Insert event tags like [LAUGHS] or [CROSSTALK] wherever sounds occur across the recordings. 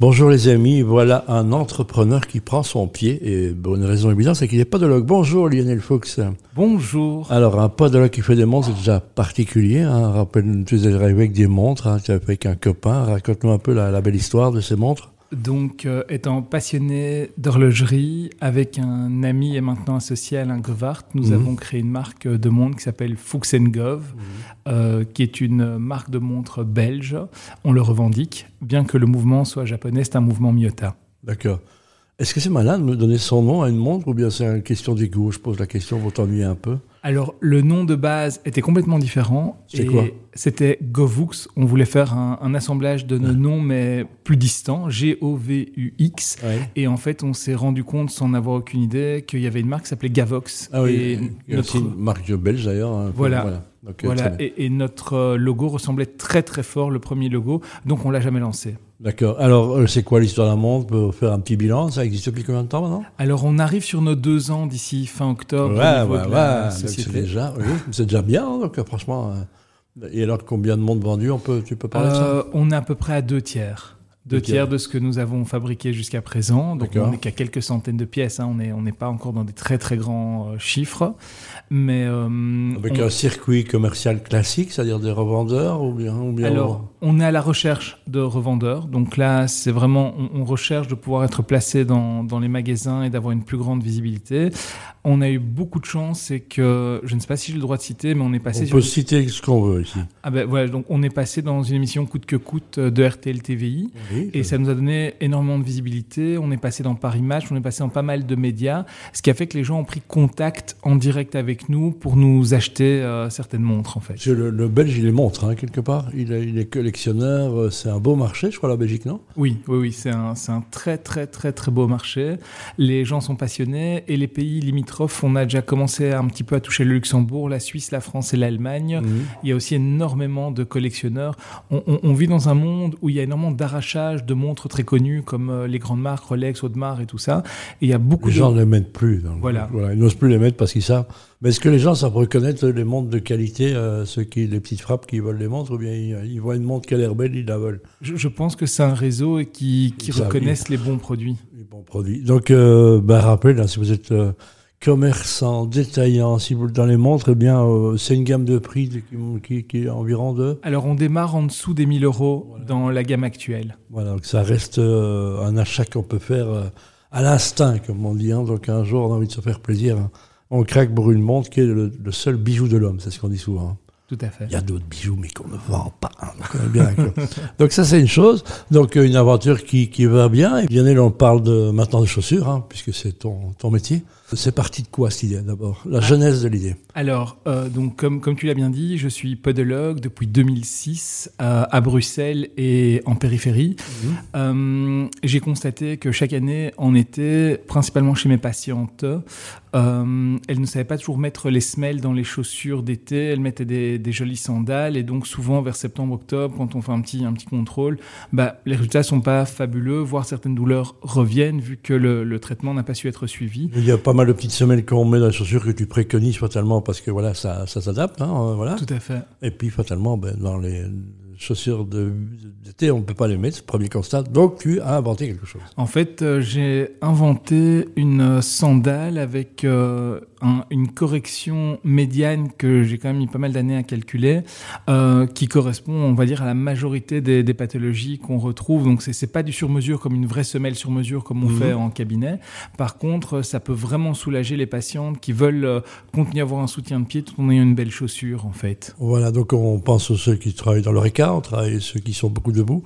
Bonjour les amis, voilà un entrepreneur qui prend son pied, et bonne raison évidente, c'est qu'il n'est pas de podologue. Bonjour Lionel Fuchs. Bonjour. Alors un podologue qui fait des montres, c'est déjà particulier. Hein. Rappelle, tu es avec des montres, hein. tu es avec un copain. Raconte-nous un peu la belle histoire de ces montres. Donc, euh, étant passionné d'horlogerie, avec un ami et maintenant associé Alain Govart, nous mhm. avons créé une marque de montres qui s'appelle Fuchs Gov, mhm. euh, qui est une marque de montres belge. On le revendique, bien que le mouvement soit japonais, c'est un mouvement Miyota. D'accord. Est-ce que c'est malin de me donner son nom à une montre ou bien c'est une question d'ego? Je pose la question pour t'ennuyer un peu. Alors, le nom de base était complètement différent. C'est quoi C'était Govux. On voulait faire un, assemblage de nos noms, mais plus distants, G-O-V-U-X. Et en fait, on s'est rendu compte, sans avoir aucune idée, qu'il y avait une marque qui s'appelait Gavox. Ah oui, et notre... une marque belge d'ailleurs. Hein, voilà. Voilà. Et, et, notre logo ressemblait très très fort, le premier logo, donc on l'a jamais lancé. D'accord. Alors, euh, c'est quoi l'histoire de la montre Pour faire un petit bilan, ça existe depuis combien de temps maintenant? Alors, on arrive sur nos deux ans d'ici fin octobre. Ouais, ouais, ouais. C'est déjà, [LAUGHS] c'est déjà bien. Hein, donc, franchement. Euh, et alors, combien de montres vendues on peut, Tu peux parler de ça? Euh, On est à peu près à deux tiers. Deux tiers de ce que nous avons fabriqué jusqu'à présent. Donc on n'est qu'à quelques centaines de pièces. Hein. On n'est on pas encore dans des très très grands chiffres. Mais, Avec un circuit commercial classique, c'est-à-dire des revendeurs ou bien, ou bien Alors, on est à la recherche de revendeurs. Donc là, c'est vraiment, on, recherche de pouvoir être placé dans, dans les magasins et d'avoir une plus grande visibilité. On a eu beaucoup de chance, c'est que, je ne sais pas si j'ai le droit de citer, mais on est passé on peut citer ce qu'on veut ici. Ah ben voilà, donc on est passé dans une émission coûte que coûte de RTL TVI. et ça nous a donné énormément de visibilité. On est passé dans Paris Match, on est passé dans pas mal de médias, ce qui a fait que les gens ont pris contact en direct avec nous pour nous acheter euh, certaines montres, en fait. Le, le, Belge, il les montre, hein, quelque part. Il, il est que euh, c'est un beau marché, je crois, la Belgique, non? Oui, oui, oui, c'est un, un, très, très, très, très beau marché. Les gens sont passionnés et les pays limitrophes, on a déjà commencé un petit peu à toucher le Luxembourg, la Suisse, la France et l'Allemagne. Mhm. Il y a aussi énormément de collectionneurs. On, vit dans un monde où il y a énormément d'arrachage de montres très connues comme euh, les grandes marques Rolex, Audemars et tout ça. Et il y a beaucoup les gens ne les mettent plus. voilà. voilà. Ils n'osent plus les mettre parce qu'ils savent mais est-ce que les gens savent reconnaître les montres de qualité, euh, ceux qui, les petites frappes qui volent les montres, ou bien ils, voient une montre qui a l'air belle, ils la veulent je, pense que c'est un réseau qui, qui reconnaissent les bons produits. Les bons produits. Donc, euh, bah, rappelez, si vous êtes euh, commerçant, détaillant, si vous dans les montres, eh bien, euh, c'est une gamme de prix qui, qui, est environ de Alors, on démarre en dessous des 1000 euros dans la gamme actuelle. Voilà, donc ça reste un achat qu'on peut faire à l'instinct, comme on dit. Hein. donc, un jour, on a envie de se faire plaisir. Hein on craque pour une montre qui est le, seul bijou de l'homme, c'est ce qu'on dit souvent. Tout à fait. Il y a d'autres bijoux, mais qu'on ne vend pas. Hein, bien [LAUGHS] donc ça, c'est une chose. Donc euh, une aventure qui, qui va bien. Et bien, on parle de, maintenant de chaussures, hein, puisque c'est ton, ton métier. C'est parti de quoi cette idée d'abord? La genèse de l'idée Alors, euh, donc comme, comme tu l'as bien dit, je suis podologue depuis 2006 euh, à Bruxelles et en périphérie. Mhm. Euh, j'ai constaté que chaque année, en été, principalement chez mes patientes, elles ne savaient pas toujours mettre les semelles dans les chaussures d'été. Elles mettaient des, des, jolies sandales et donc souvent vers septembre-octobre, quand on fait un petit, un petit contrôle, bah, les résultats sont pas fabuleux, voire certaines douleurs reviennent vu que le, le traitement n'a pas su être suivi. Il y a pas mal de petites semelles qu'on met dans les chaussures que tu préconises fatalement parce que voilà, ça, ça s'adapte. Hein, voilà. Tout à fait. Et puis fatalement, ben, dans les chaussures d'été, on ne peut pas les mettre, premier constat. Donc, tu as inventé quelque chose. En fait, euh, j'ai inventé une sandale avec euh, une correction médiane que j'ai quand même mis pas mal d'années à calculer, euh, qui correspond, on va dire, à la majorité des, pathologies qu'on retrouve. Donc, c'est pas du sur-mesure comme une vraie semelle sur-mesure comme on mhm. fait en cabinet. Par contre, ça peut vraiment soulager les patientes qui veulent continuer à avoir un soutien de pied tout en ayant une belle chaussure, en fait. Voilà, donc on pense aux ceux qui travaillent dans le RECA, on travaille ceux qui sont beaucoup debout,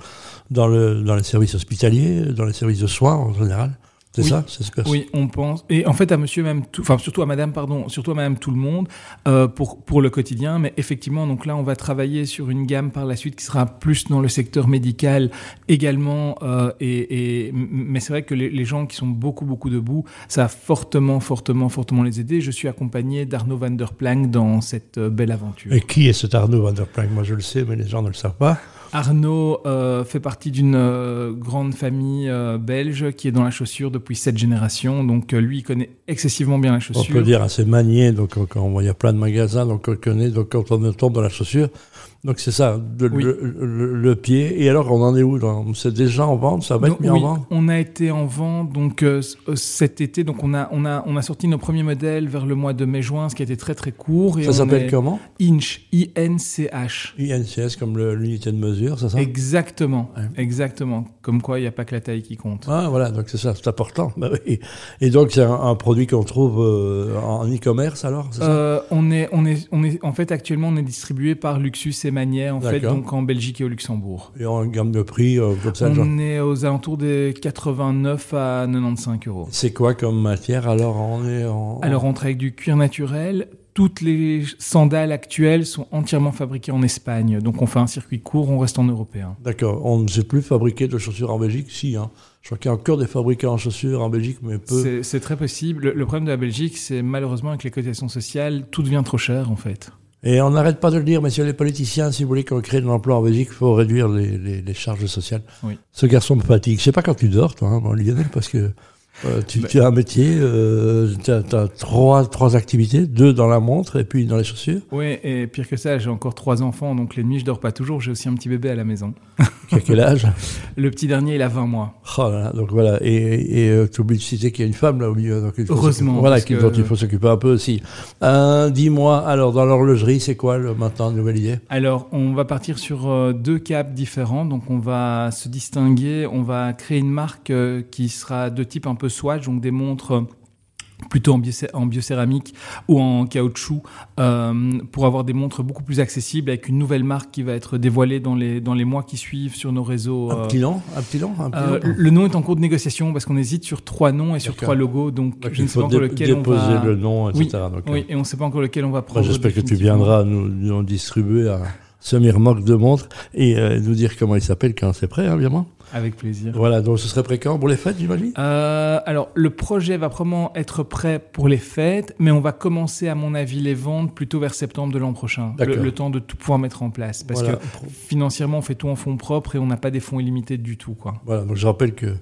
dans, le, dans les services hospitaliers, dans les services de soins en général. C'est ça, c'est ce que Oui, on pense. Et en fait, à monsieur même, enfin surtout à madame, pardon, surtout à madame tout le monde euh, pour pour le quotidien. Mais effectivement, donc là, on va travailler sur une gamme par la suite qui sera plus dans le secteur médical également. Euh, et, et, mais c'est vrai que les, les, gens qui sont beaucoup beaucoup debout, ça a fortement, fortement, fortement les aider. Je suis accompagné d'Arnaud van der Planck dans cette euh, belle aventure. Et qui est cet Arnaud van der Planck? Moi, je le sais, mais les gens ne le savent pas. Arnaud euh, fait partie d'une euh, grande famille euh, belge qui est dans la chaussure depuis sept générations. Donc lui, il connaît excessivement bien la chaussure. On peut dire assez manié. Donc quand il y a plein de magasins, donc on connaît. Donc quand on tombe dans la chaussure, Donc c'est ça, Oui. le, le- le pied. Et alors, on en est où C'est déjà en vente Ça va être mis oui, en vente? on a été en vente donc euh, euh, cet été. Donc on a on a on a sorti nos premiers modèles vers le mois de mai-juin, ce qui a été très très court. Et Ça s'appelle comment? Inch, I N C H. INCS, comme l'unité de mesure, c'est ça? Exactement, Ouais. exactement. Comme quoi, il n'y a pas que la taille qui compte. Ah, voilà, donc c'est ça, c'est important. Bah oui. Et donc, c'est un, un produit qu'on trouve euh, en e-commerce, alors ça? On est, on est, on est, en fait, actuellement, on est distribué par Luxus et Magnet, en fait, donc en Belgique et au Luxembourg. Et en gamme de prix, euh, comme ça, genre. On est aux alentours des 89 à 95 euros. C'est quoi comme matière? Alors, on est en. Alors, on travaille avec du cuir naturel. Toutes les sandales actuelles sont entièrement fabriquées en Espagne. Donc, on fait un circuit court, on reste en européen. D'accord, on ne sait plus fabriquer de chaussures en Belgique? Si, hein. Je crois qu'il y a encore des fabricants en chaussures en Belgique, mais peu. C'est- très possible. Le, le problème de la Belgique, c'est malheureusement avec les cotations sociales, tout devient trop cher, en fait. Et on n'arrête pas de le dire, messieurs les politiciens, si vous voulez qu'on crée de l'emploi en Belgique, il faut réduire les, les- les charges sociales. Oui. Ce garçon me fatigue. Je sais pas quand tu dors, toi, hein, bon, Lionel, parce que euh, tu, Ben- tu as un métier, euh, tu as, trois, trois activités, deux dans la montre et puis dans les chaussures. Oui, et pire que ça, j'ai encore trois enfants, donc les nuits, je dors pas toujours. J'ai aussi un petit bébé à la maison. [LAUGHS] Qui a quel âge? Le petit dernier, il a 20 mois. Oh là là, donc voilà, et, et euh, tu oublies de citer qu'il y a une femme là au milieu. Donc Heureusement, Voilà, que- dont il faut s'occuper un peu aussi. Euh, Dis-moi, alors dans l'horlogerie, c'est quoi le, maintenant, une nouvelle idée? Alors, on va partir sur euh, deux caps différents. Donc, on va se distinguer. On va créer une marque euh, qui sera de type un peu Swatch, donc des montres plutôt en, biocé- en biocéramique ou en caoutchouc, euh, pour avoir des montres beaucoup plus accessibles avec une nouvelle marque qui va être dévoilée dans les, dans les mois qui suivent sur nos réseaux. Un euh, petit Un petit nom un petit euh, nom le nom est en cours de négociation parce qu'on hésite sur trois noms et sur trois logos. Donc, Donc, je ne sais pas encore lequel on va. le nom, etc. Oui, Donc, Oui, et on ne sait pas encore lequel on va prendre. j'espère que tu viendras nous, nous en distribuer semi-remorque de montres et euh, nous dire comment il s'appelle quand c'est prêt, hein, évidemment. Avec plaisir. Voilà, donc ce serait prêt quand? Pour les fêtes, j'imagine? Euh, alors, le projet va probablement être prêt pour les fêtes, mais on va commencer, à mon avis, les ventes plutôt vers septembre de l'an prochain. Le, le temps de tout pouvoir mettre en place. Parce Voilà. que financièrement, on fait tout en fonds propres et on n'a pas des fonds illimités du tout. Quoi. Voilà, donc je rappelle que,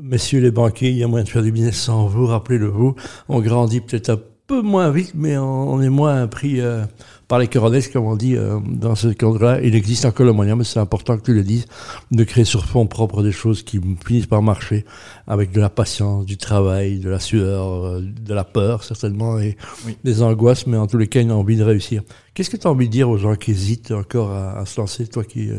messieurs les banquiers, il y a moyen de faire du business sans vous, rappelez-le vous. On grandit peut-être un peu moins vite, mais on, on est moins pris euh, par les coronesses, comme on dit euh, dans ce cadre-là. Il existe encore le moyen, mais c'est important que tu le dises, de créer sur fonds propres des choses qui finissent par marcher, avec de la patience, du travail, de la sueur, euh, de la peur, certainement, et Oui. des angoisses, mais en tous les cas, une envie de réussir. Qu'est-ce que tu as envie de dire aux gens qui hésitent encore à, à se lancer, toi qui...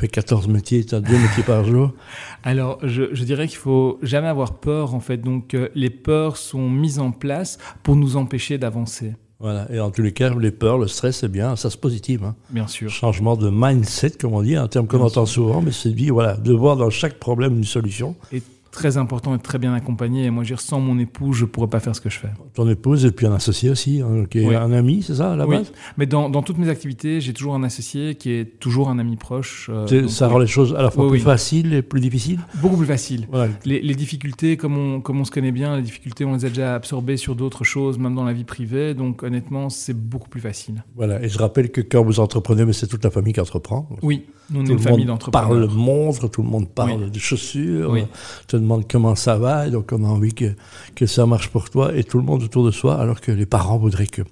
fais 14 métiers, tu as deux métiers par jour. [LAUGHS] Alors, je, je dirais qu'il faut jamais avoir peur, en fait. Donc, euh, les peurs sont mises en place pour nous empêcher d'avancer, Voilà. Et en tous les cas, les peurs, le stress, c'est bien, ça se positive. Hein. bien sûr. Changement de mindset, comme on dit, un terme qu'on entend souvent, mais c'est dit, voilà, de voir dans chaque problème une solution. Et très important et très bien accompagné. Et moi, dire, sans mon époux, je pourrais pas faire ce que je fais. Ton épouse et puis un associé aussi, hein, qui est Oui. un ami, c'est ça, à la Oui, base? Mais dans, dans toutes mes activités, j'ai toujours un associé qui est toujours un ami proche. euh, donc, Ça rend les choses à la fois Oui, plus faciles et plus difficiles? Beaucoup plus facile. Voilà. Les, les difficultés, comme on, comme on se connaît bien, les difficultés, on les a déjà absorbées sur d'autres choses, même dans la vie privée. Donc, honnêtement, c'est beaucoup plus facile. voilà. Et je rappelle que quand vous entreprenez, mais c'est toute la famille qui entreprend. Oui, nous, Tout le monde parle montre, tout le monde parle Oui. de chaussures, Oui. te demande comment ça va, et donc on a envie que, que ça marche pour toi et tout le monde autour de soi, alors que les parents voudraient que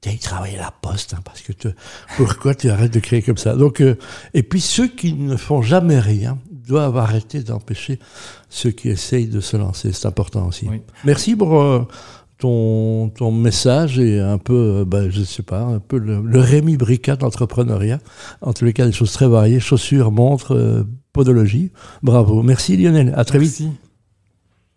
tu ailles travailler à la poste, hein, parce que te- pourquoi tu arrêtes de créer comme ça? Donc, euh, Et puis ceux qui ne font jamais rien doivent arrêter d'empêcher ceux qui essayent de se lancer, c'est important aussi. Oui. Merci pour euh, ton, ton message et un peu, euh, ben, je sais pas, un peu le, le Rémi Bricat d'entrepreneuriat. En tous les cas, des choses très variées, chaussures, montres, euh, podologie. Bravo. Merci Lionel. À très vite. Merci.